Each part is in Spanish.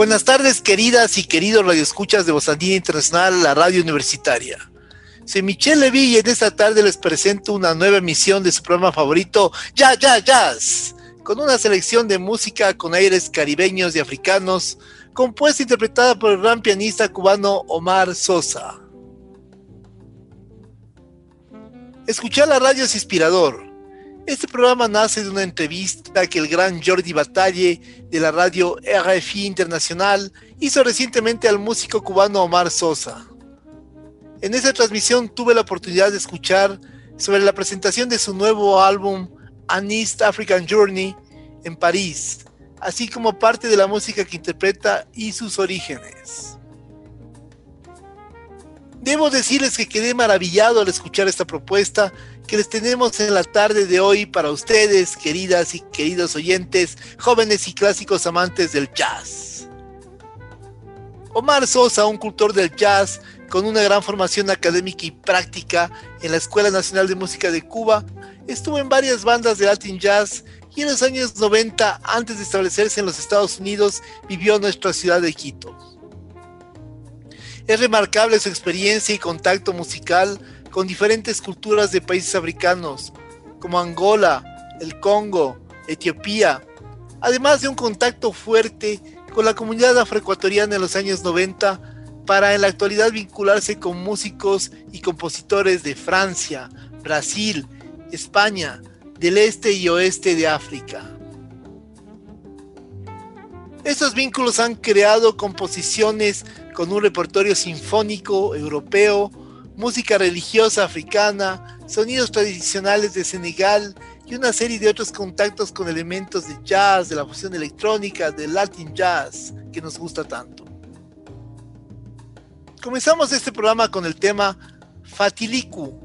Buenas tardes, queridas y queridos radioescuchas de Bozandía Internacional, la radio universitaria. Soy Michelle Levy y en esta tarde les presento una nueva emisión de su programa favorito, Ya, Ya, Jazz, con una selección de música con aires caribeños y africanos, compuesta e interpretada por el gran pianista cubano Omar Sosa. Escuchar la radio es inspirador este programa nace de una entrevista que el gran Jordi Batalle de la radio RFI Internacional hizo recientemente al músico cubano Omar Sosa. En esa transmisión tuve la oportunidad de escuchar sobre la presentación de su nuevo álbum An East African Journey en París, así como parte de la música que interpreta y sus orígenes. Debo decirles que quedé maravillado al escuchar esta propuesta que les tenemos en la tarde de hoy para ustedes, queridas y queridos oyentes, jóvenes y clásicos amantes del jazz. Omar Sosa, un cultor del jazz con una gran formación académica y práctica en la Escuela Nacional de Música de Cuba, estuvo en varias bandas de Latin Jazz y en los años 90, antes de establecerse en los Estados Unidos, vivió en nuestra ciudad de Quito. Es remarcable su experiencia y contacto musical con diferentes culturas de países africanos, como Angola, el Congo, Etiopía, además de un contacto fuerte con la comunidad afroecuatoriana en los años 90 para en la actualidad vincularse con músicos y compositores de Francia, Brasil, España, del este y oeste de África. Estos vínculos han creado composiciones con un repertorio sinfónico europeo, música religiosa africana, sonidos tradicionales de Senegal y una serie de otros contactos con elementos de jazz, de la fusión electrónica, del Latin jazz, que nos gusta tanto. Comenzamos este programa con el tema Fatiliku,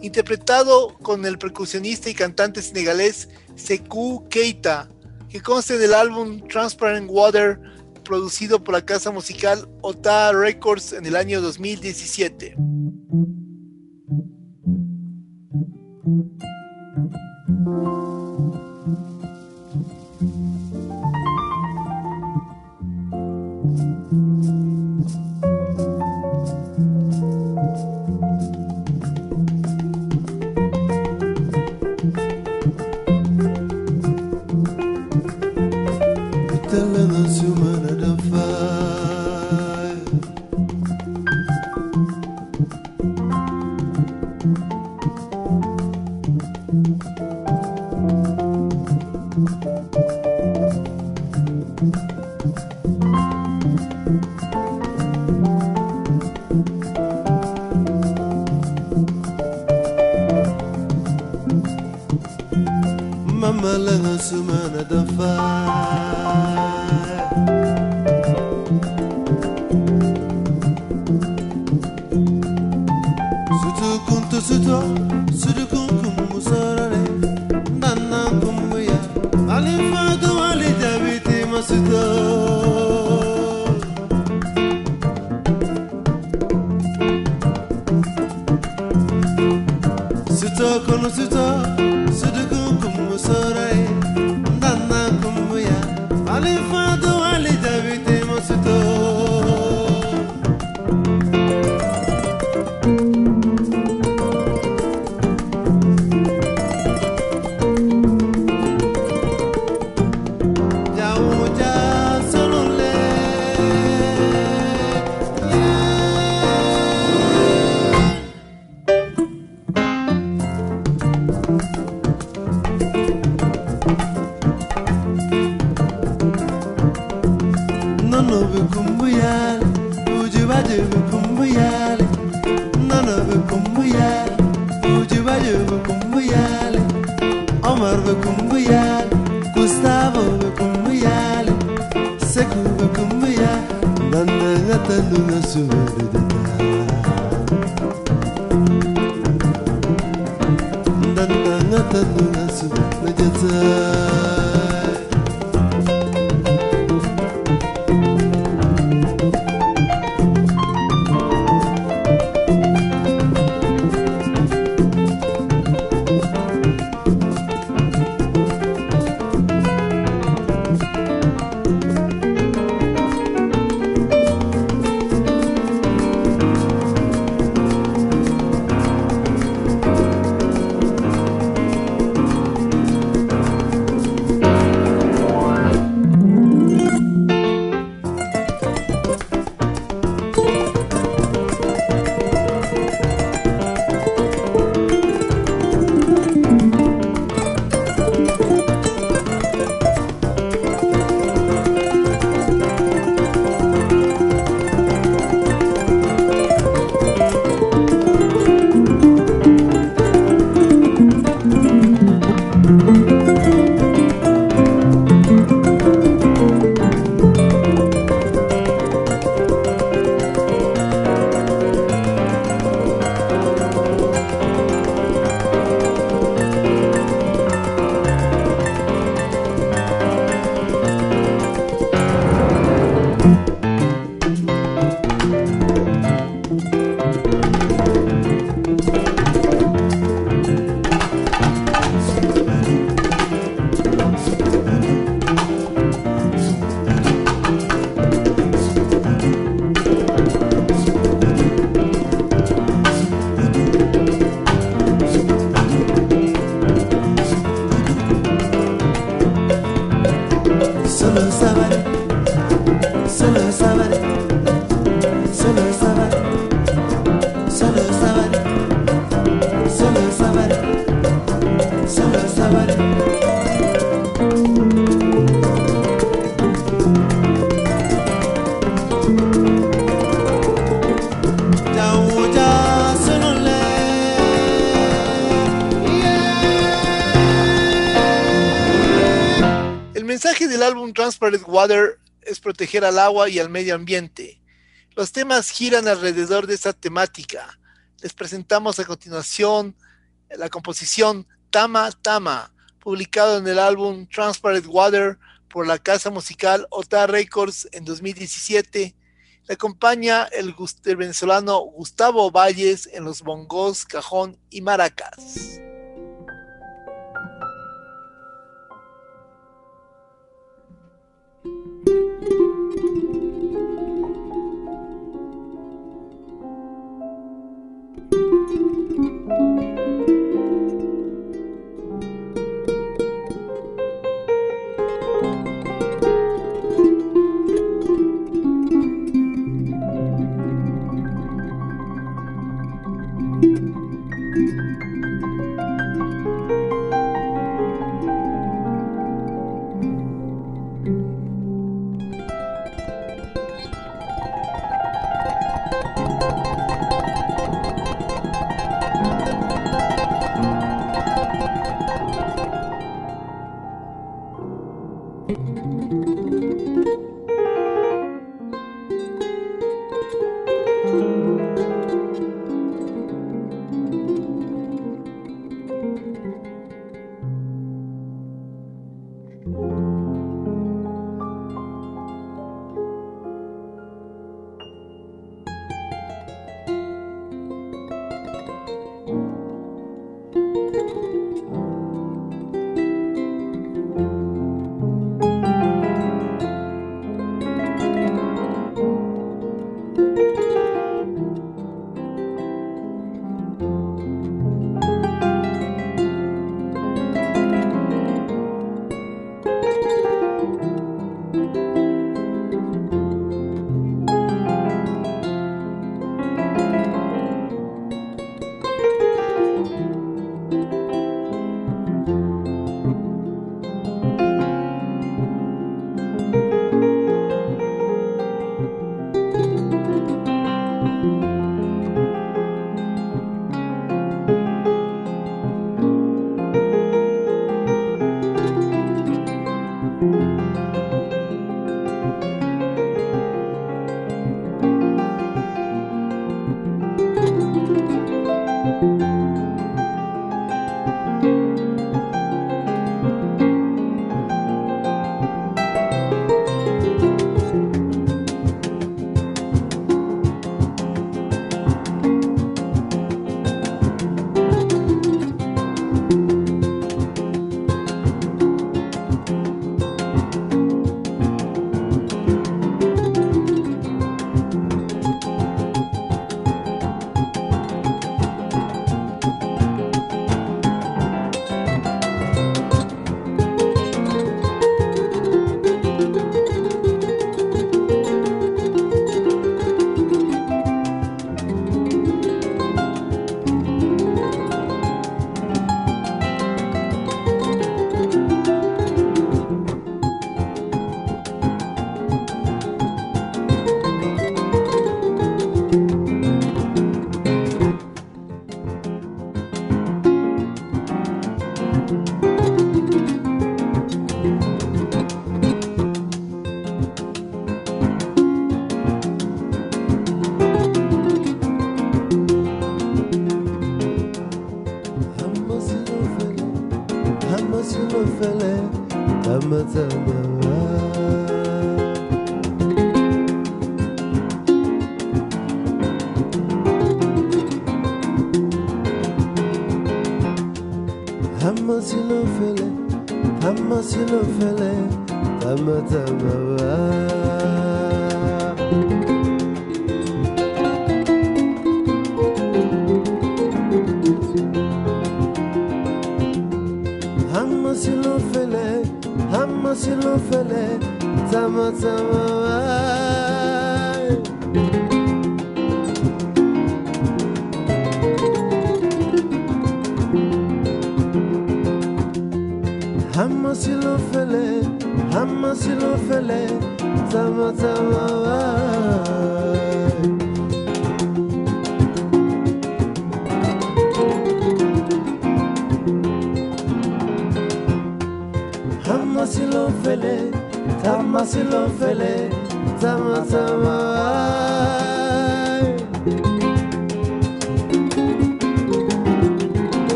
interpretado con el percusionista y cantante senegalés Sekou Keita, que consta del álbum Transparent Water, producido por la casa musical Ota Records en el año 2017. مما لها سمان دفع suto surukun kum musorare dandan kum ya alim fadu ali daviti masuto suto kono suto Transparent Water es proteger al agua y al medio ambiente. Los temas giran alrededor de esta temática. Les presentamos a continuación la composición Tama Tama, publicado en el álbum Transparent Water por la casa musical Ota Records en 2017. Le acompaña el, el venezolano Gustavo Valles en los bongos, cajón y maracas.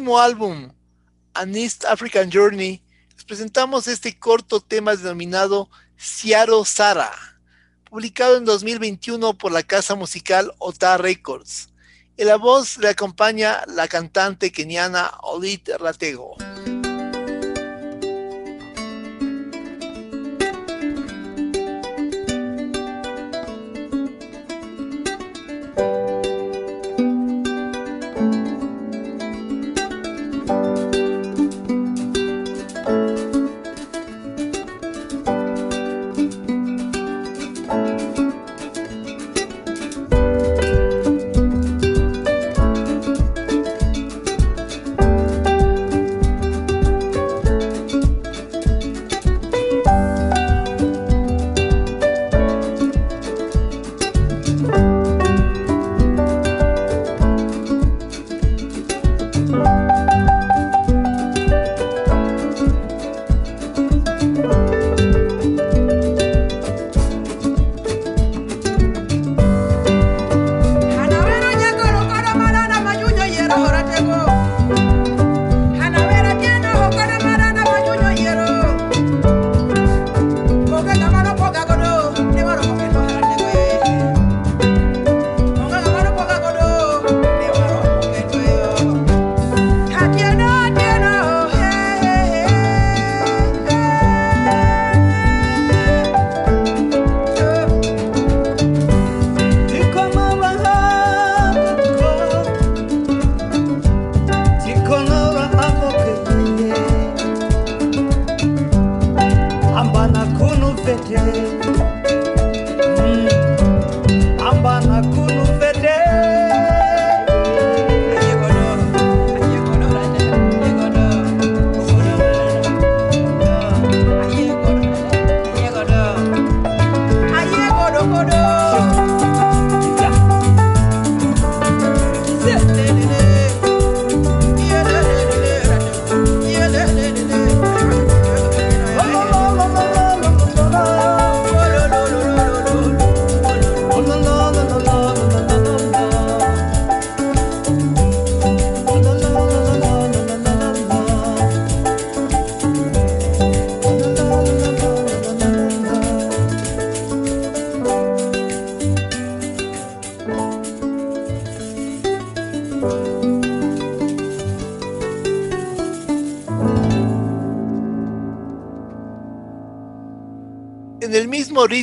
Último álbum, An East African Journey, les presentamos este corto tema denominado Ciaro Sara, publicado en 2021 por la casa musical Ota Records. En la voz le acompaña la cantante keniana Olit Ratego.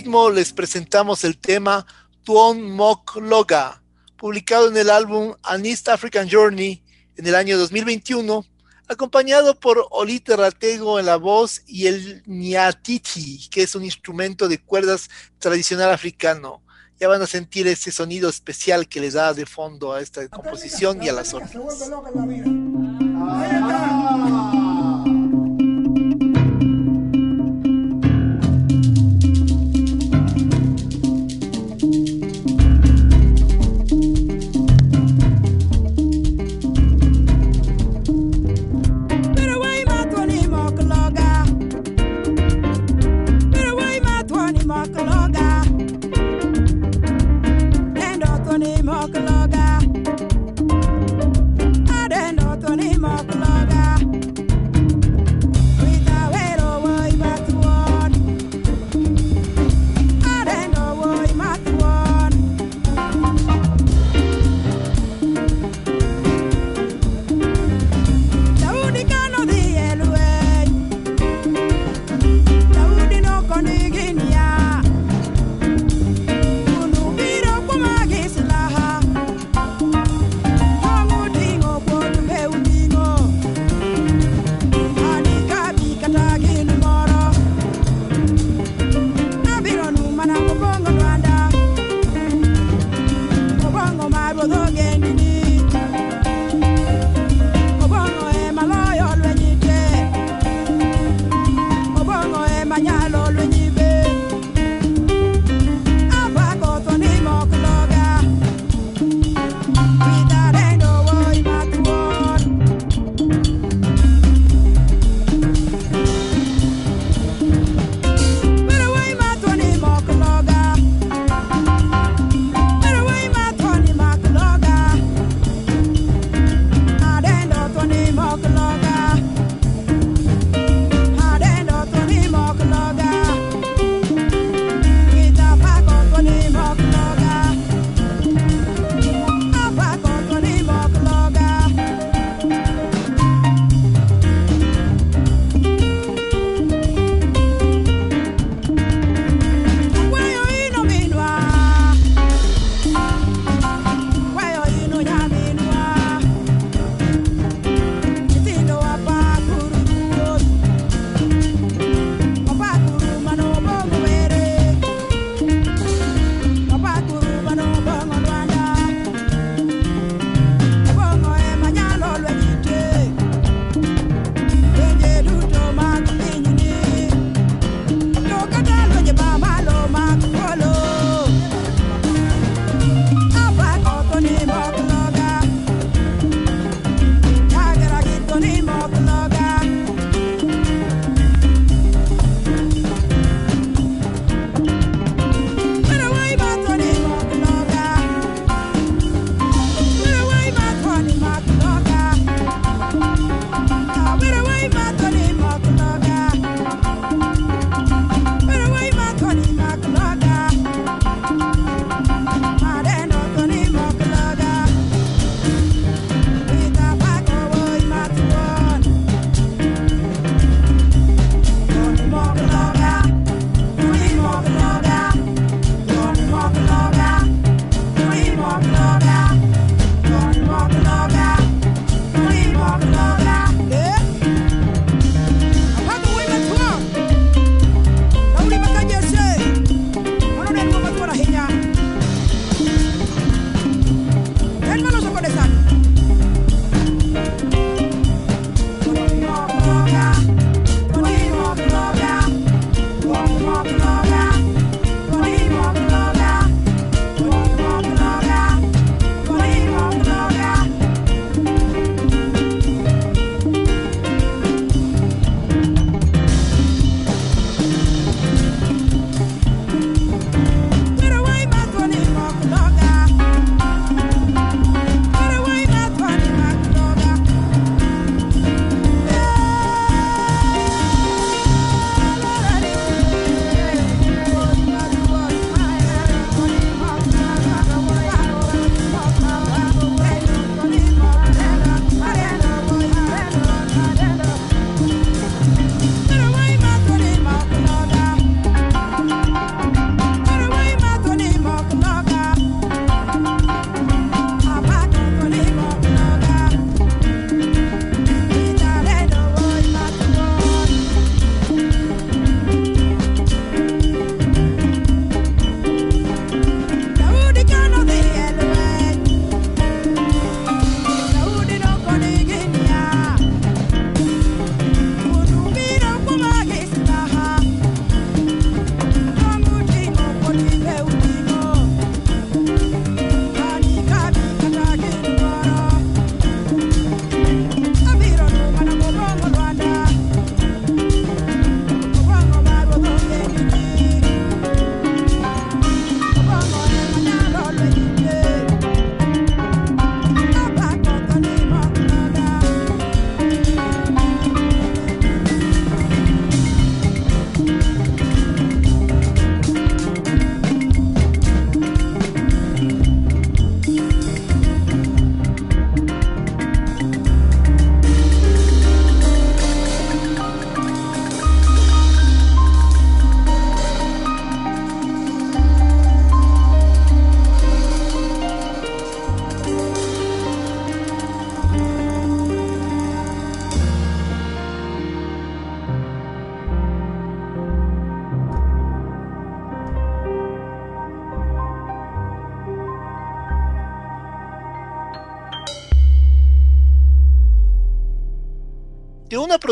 Ritmo les presentamos el tema Tuon Mok Loga, publicado en el álbum An East African Journey en el año 2021, acompañado por Olite Ratego en la voz y el Nyatiti, que es un instrumento de cuerdas tradicional africano. Ya van a sentir ese sonido especial que les da de fondo a esta composición y a las otras.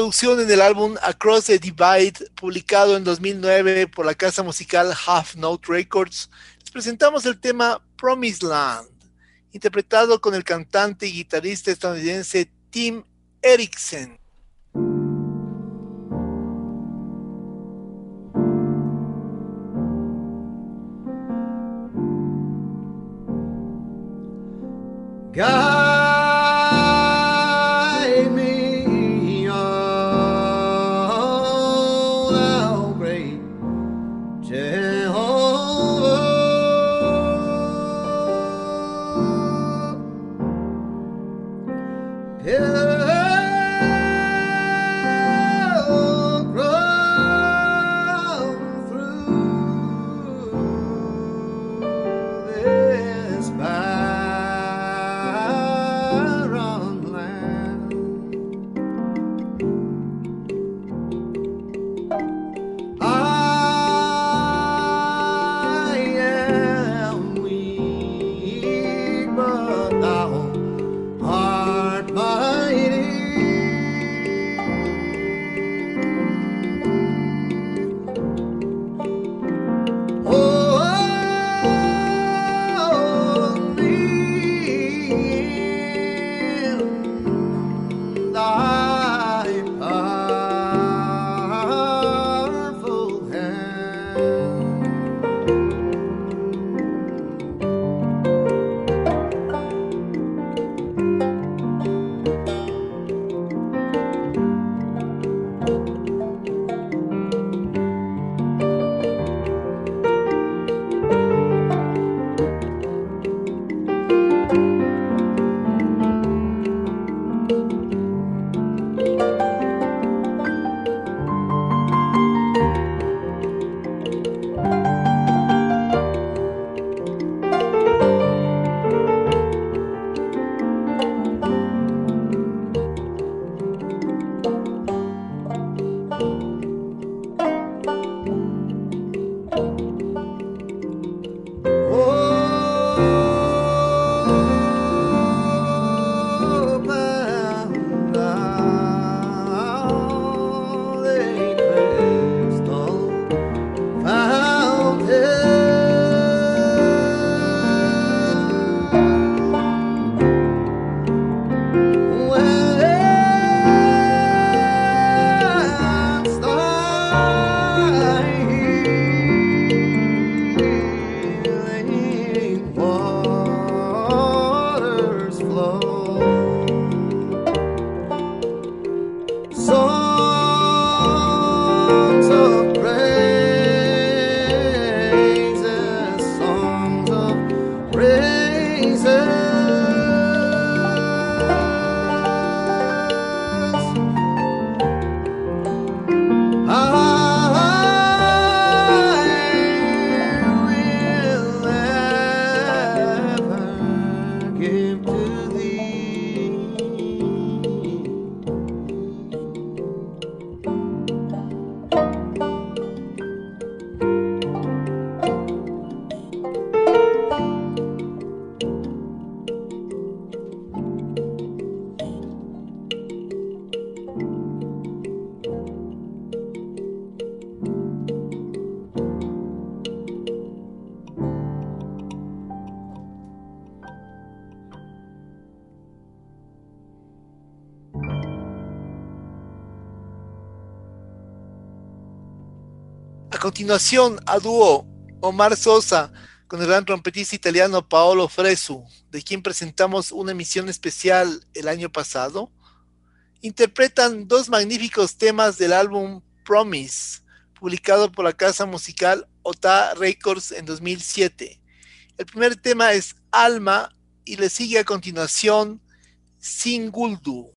En el álbum Across the Divide, publicado en 2009 por la casa musical Half Note Records, les presentamos el tema Promised Land, interpretado con el cantante y guitarrista estadounidense Tim Erickson. Guide continuación, a dúo Omar Sosa con el gran trompetista italiano Paolo Fresu, de quien presentamos una emisión especial el año pasado, interpretan dos magníficos temas del álbum Promise, publicado por la casa musical Ota Records en 2007. El primer tema es Alma y le sigue a continuación Singuldu.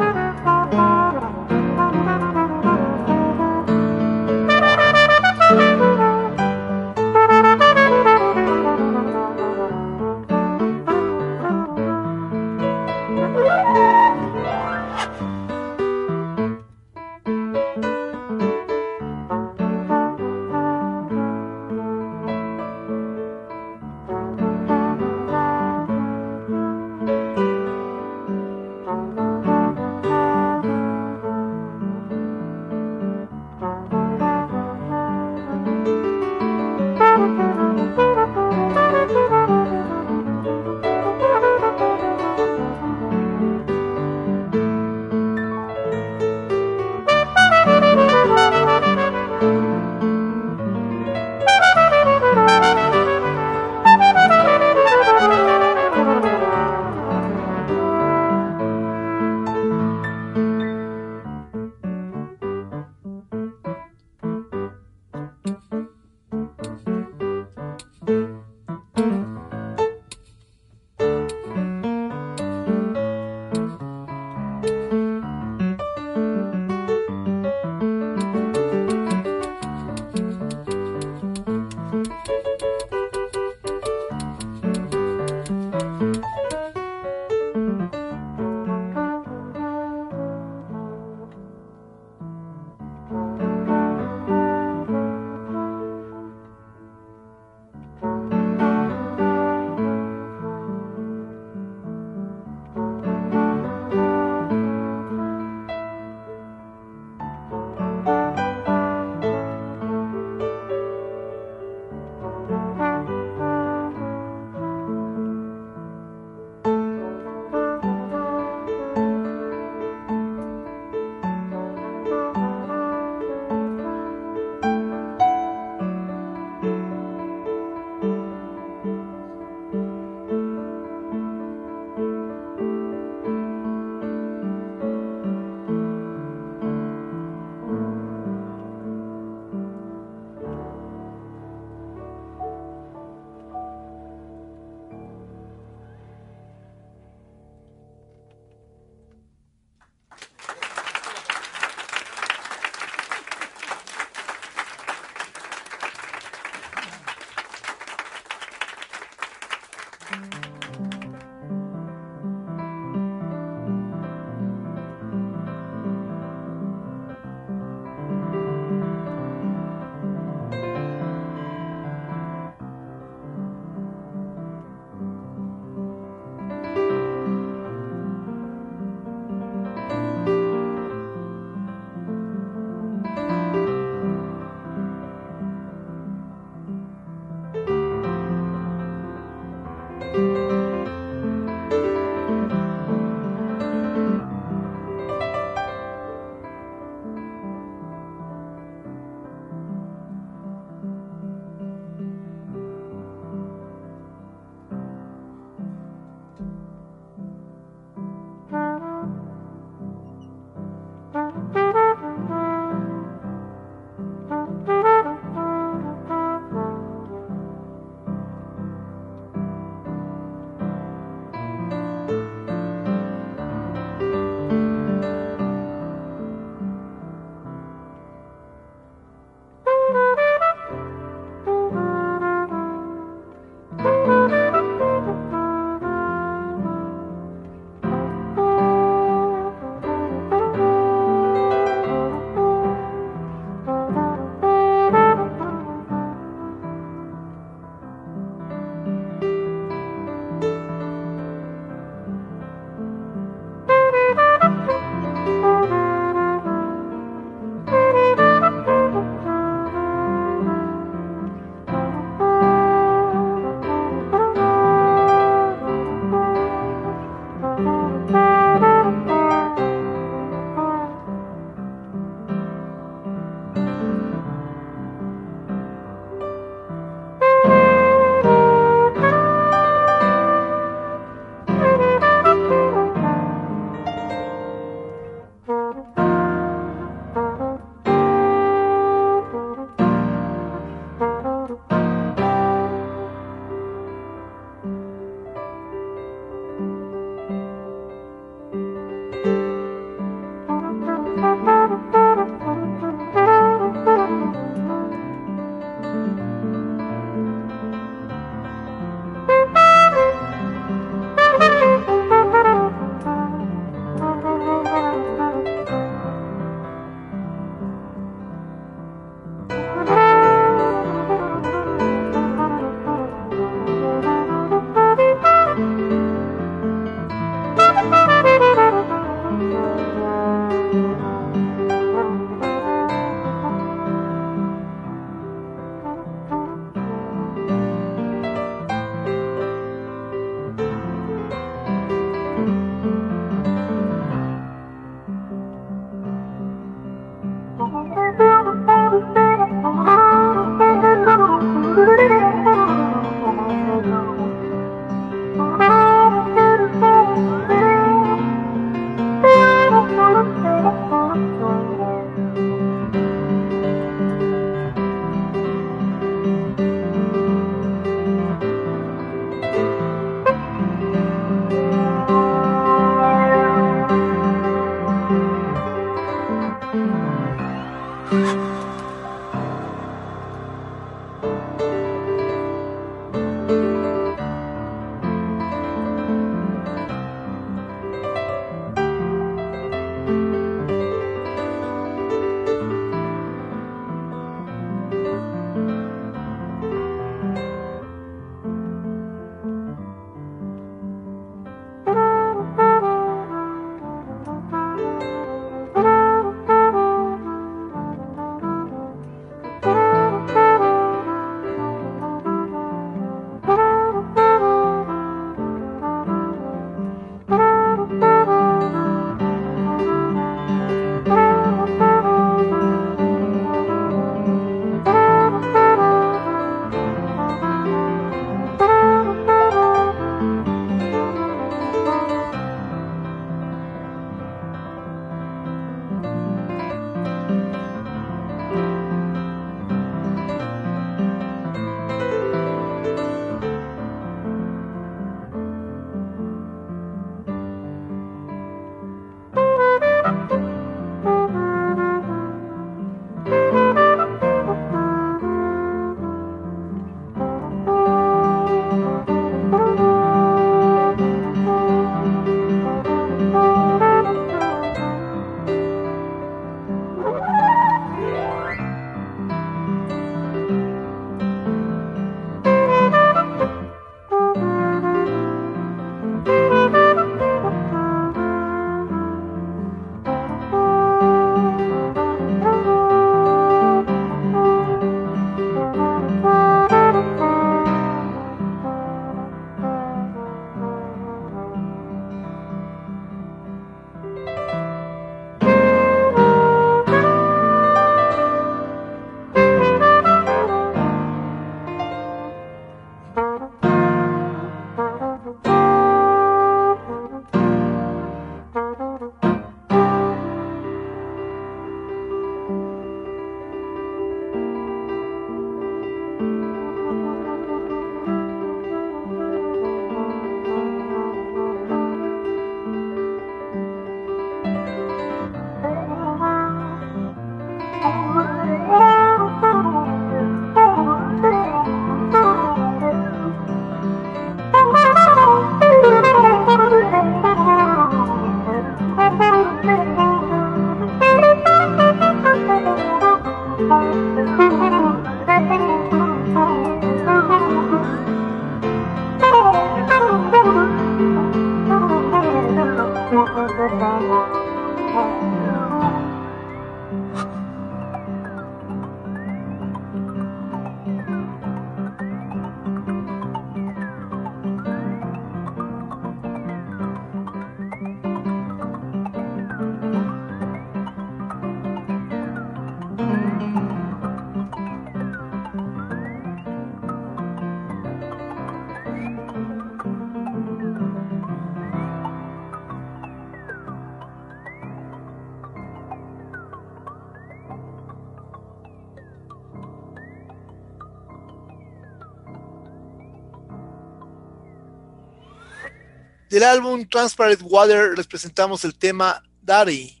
Álbum Transparent Water les presentamos el tema Daddy,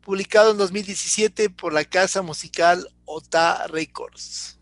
publicado en 2017 por la casa musical Ota Records.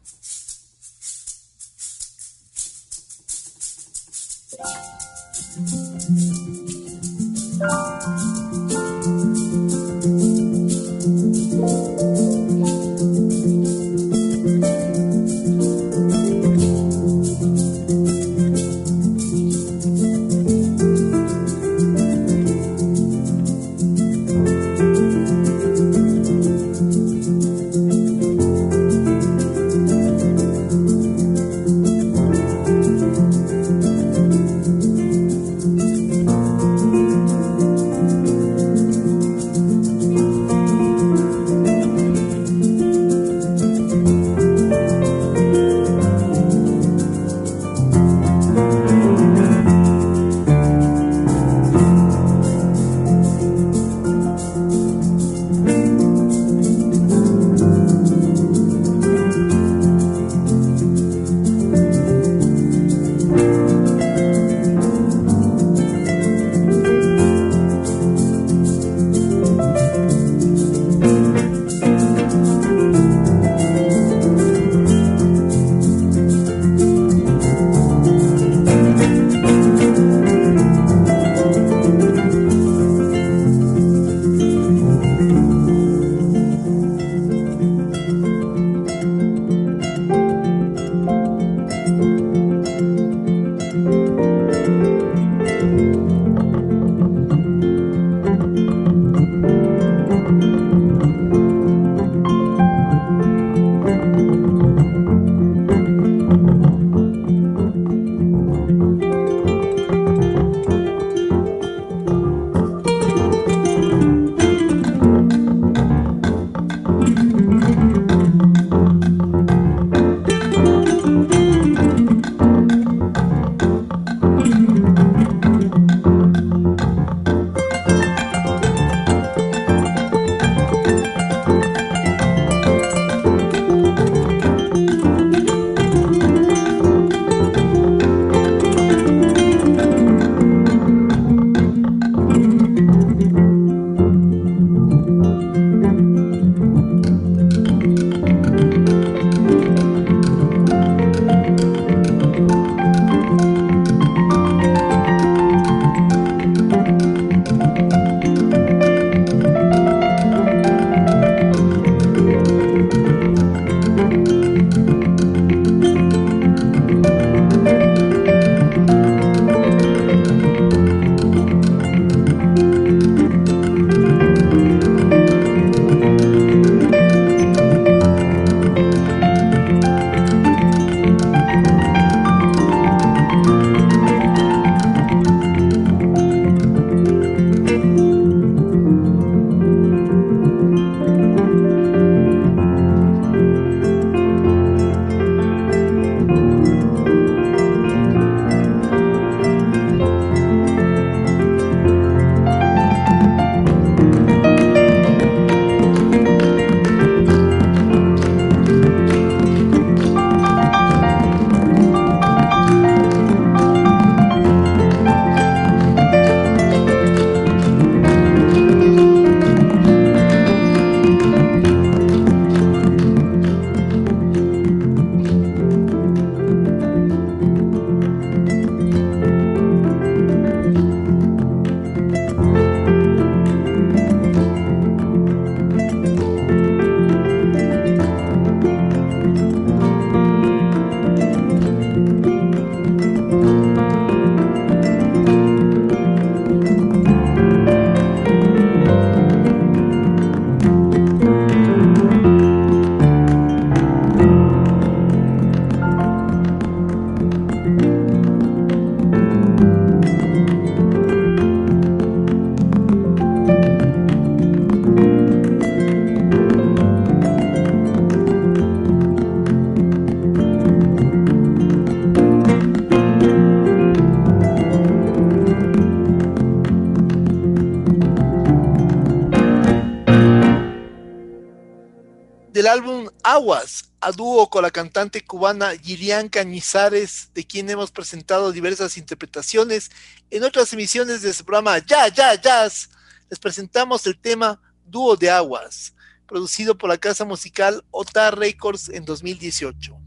Aguas, a dúo con la cantante cubana Gillian Cañizares, de quien hemos presentado diversas interpretaciones en otras emisiones de su programa Ya, Ya, Jazz. Les presentamos el tema Dúo de Aguas, producido por la casa musical Ota Records en 2018.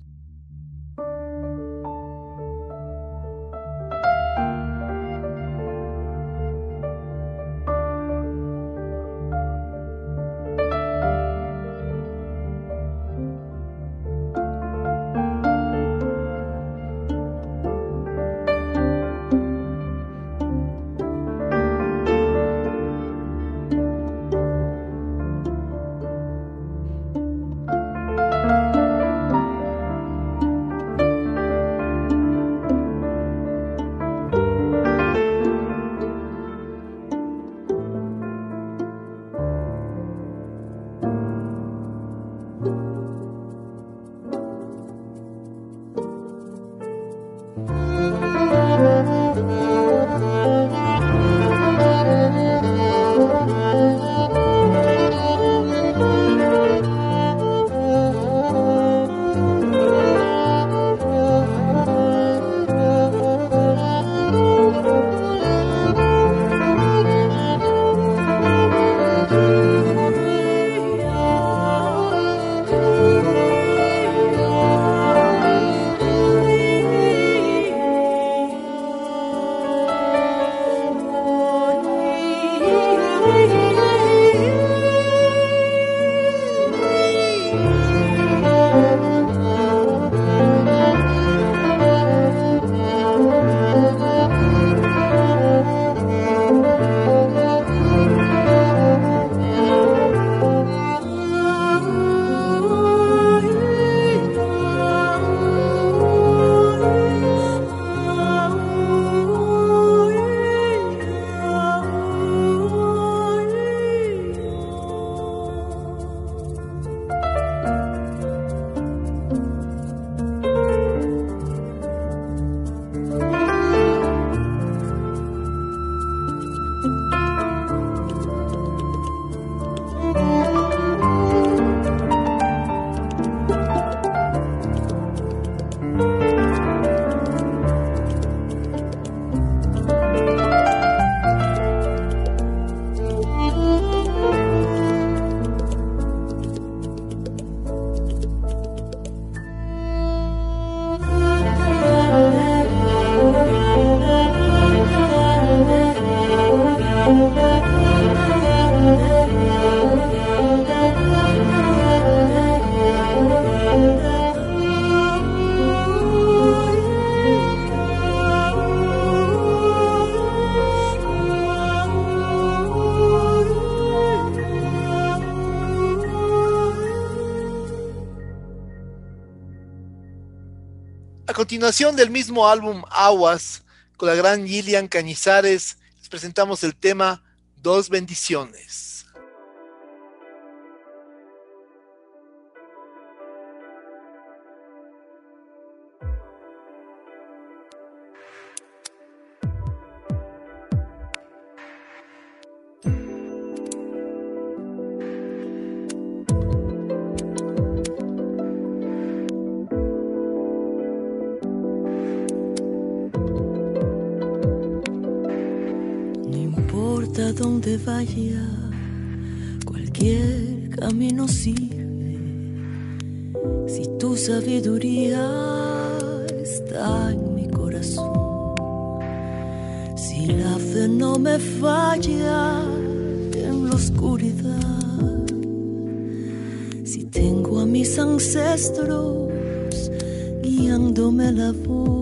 Continuación del mismo álbum Aguas, con la gran Gillian Cañizares, les presentamos el tema Dos bendiciones. Dónde vaya, cualquier camino sirve. Si tu sabiduría está en mi corazón, si la fe no me falla en la oscuridad, si tengo a mis ancestros guiándome la voz.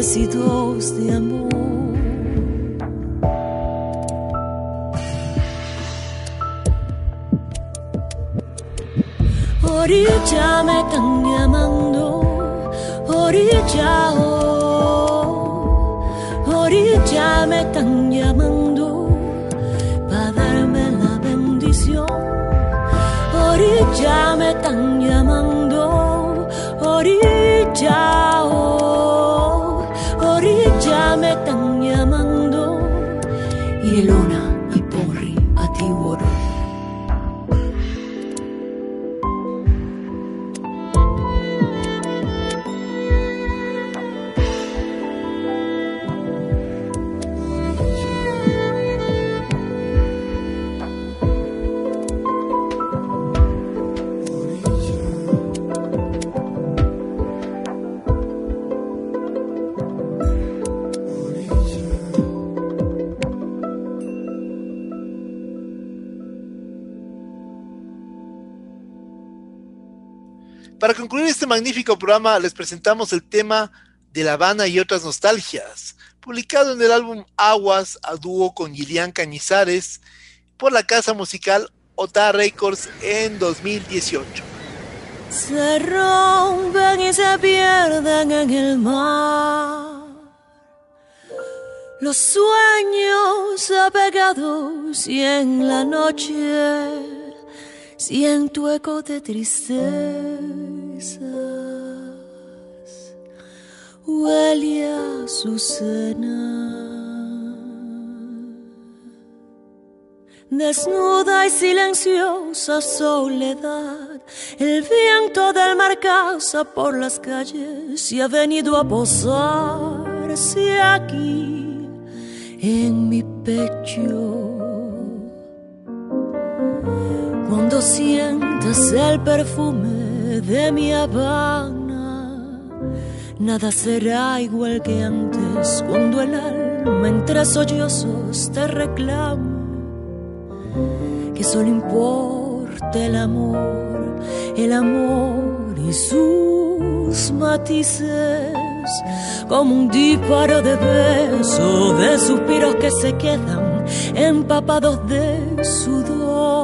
Bendecidos de amor. Este magnífico programa, les presentamos el tema de La Habana y otras nostalgias, publicado en el álbum Aguas a dúo con Gillian Cañizares por la casa musical Ota Records en 2018. se rompen y se pierden en el mar. Los sueños apegados y en la noche siento de Huele a Azucena. Desnuda y silenciosa soledad, el viento del mar causa por las calles y ha venido a posarse aquí en mi pecho. Cuando sientas el perfume de mi Habana, nada será igual que antes cuando el alma entre sollozos te reclama. Que solo importa el amor, el amor y sus matices, como un disparo de besos, de suspiros que se quedan empapados de sudor.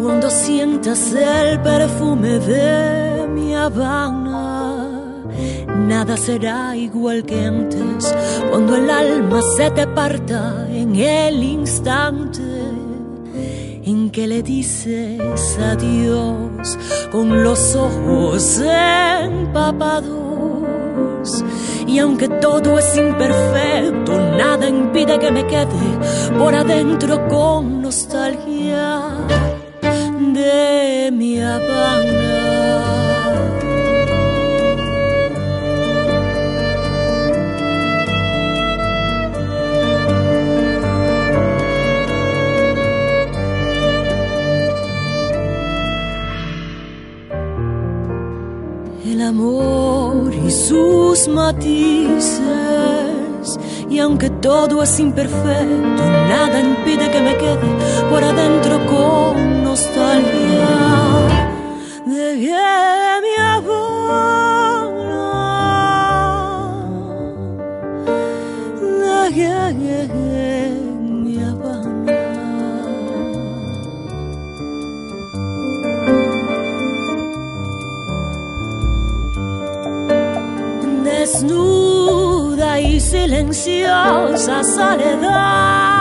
Cuando sientas el perfume de mi Habana, nada será igual que antes. Cuando el alma se te parta en el instante en que le dices adiós con los ojos empapados. Y aunque todo es imperfecto, nada impide que me quede por adentro con nostalgia de mi Habana. El amor y sus matices, y aunque todo es imperfecto, nada impide que me quede por adentro con nostalgia de mi abono, de mi abono. Desnuda y silenciosa soledad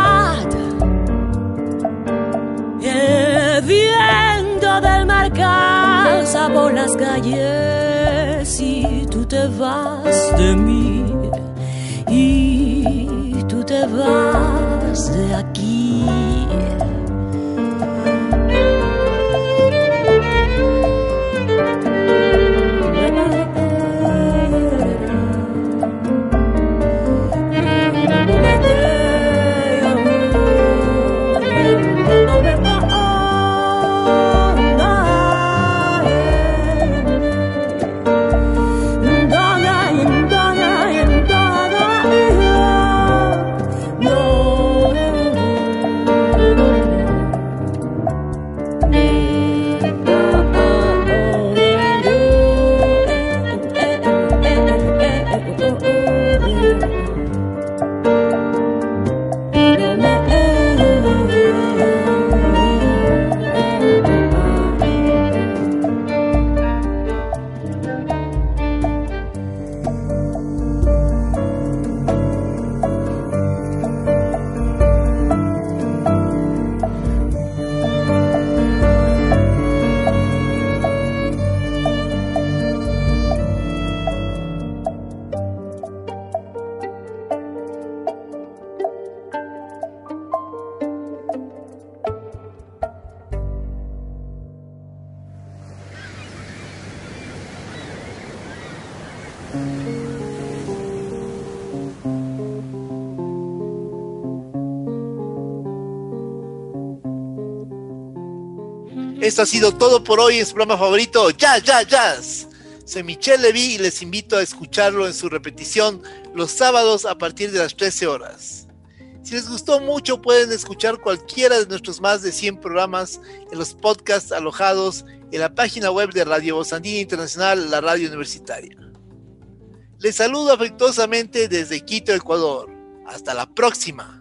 del mar por las calles y tú te vas de mí y tú te vas de aquí. Esto ha sido todo por hoy en su programa favorito, Jazz, Jazz, Jazz. Soy Michelle Levy y les invito a escucharlo en su repetición los sábados a partir de las 13 horas. Si les gustó mucho, pueden escuchar cualquiera de nuestros más de 100 programas en los podcasts alojados en la página web de Radio Voz Andina Internacional, la radio universitaria. Les saludo afectuosamente desde Quito, Ecuador. Hasta la próxima.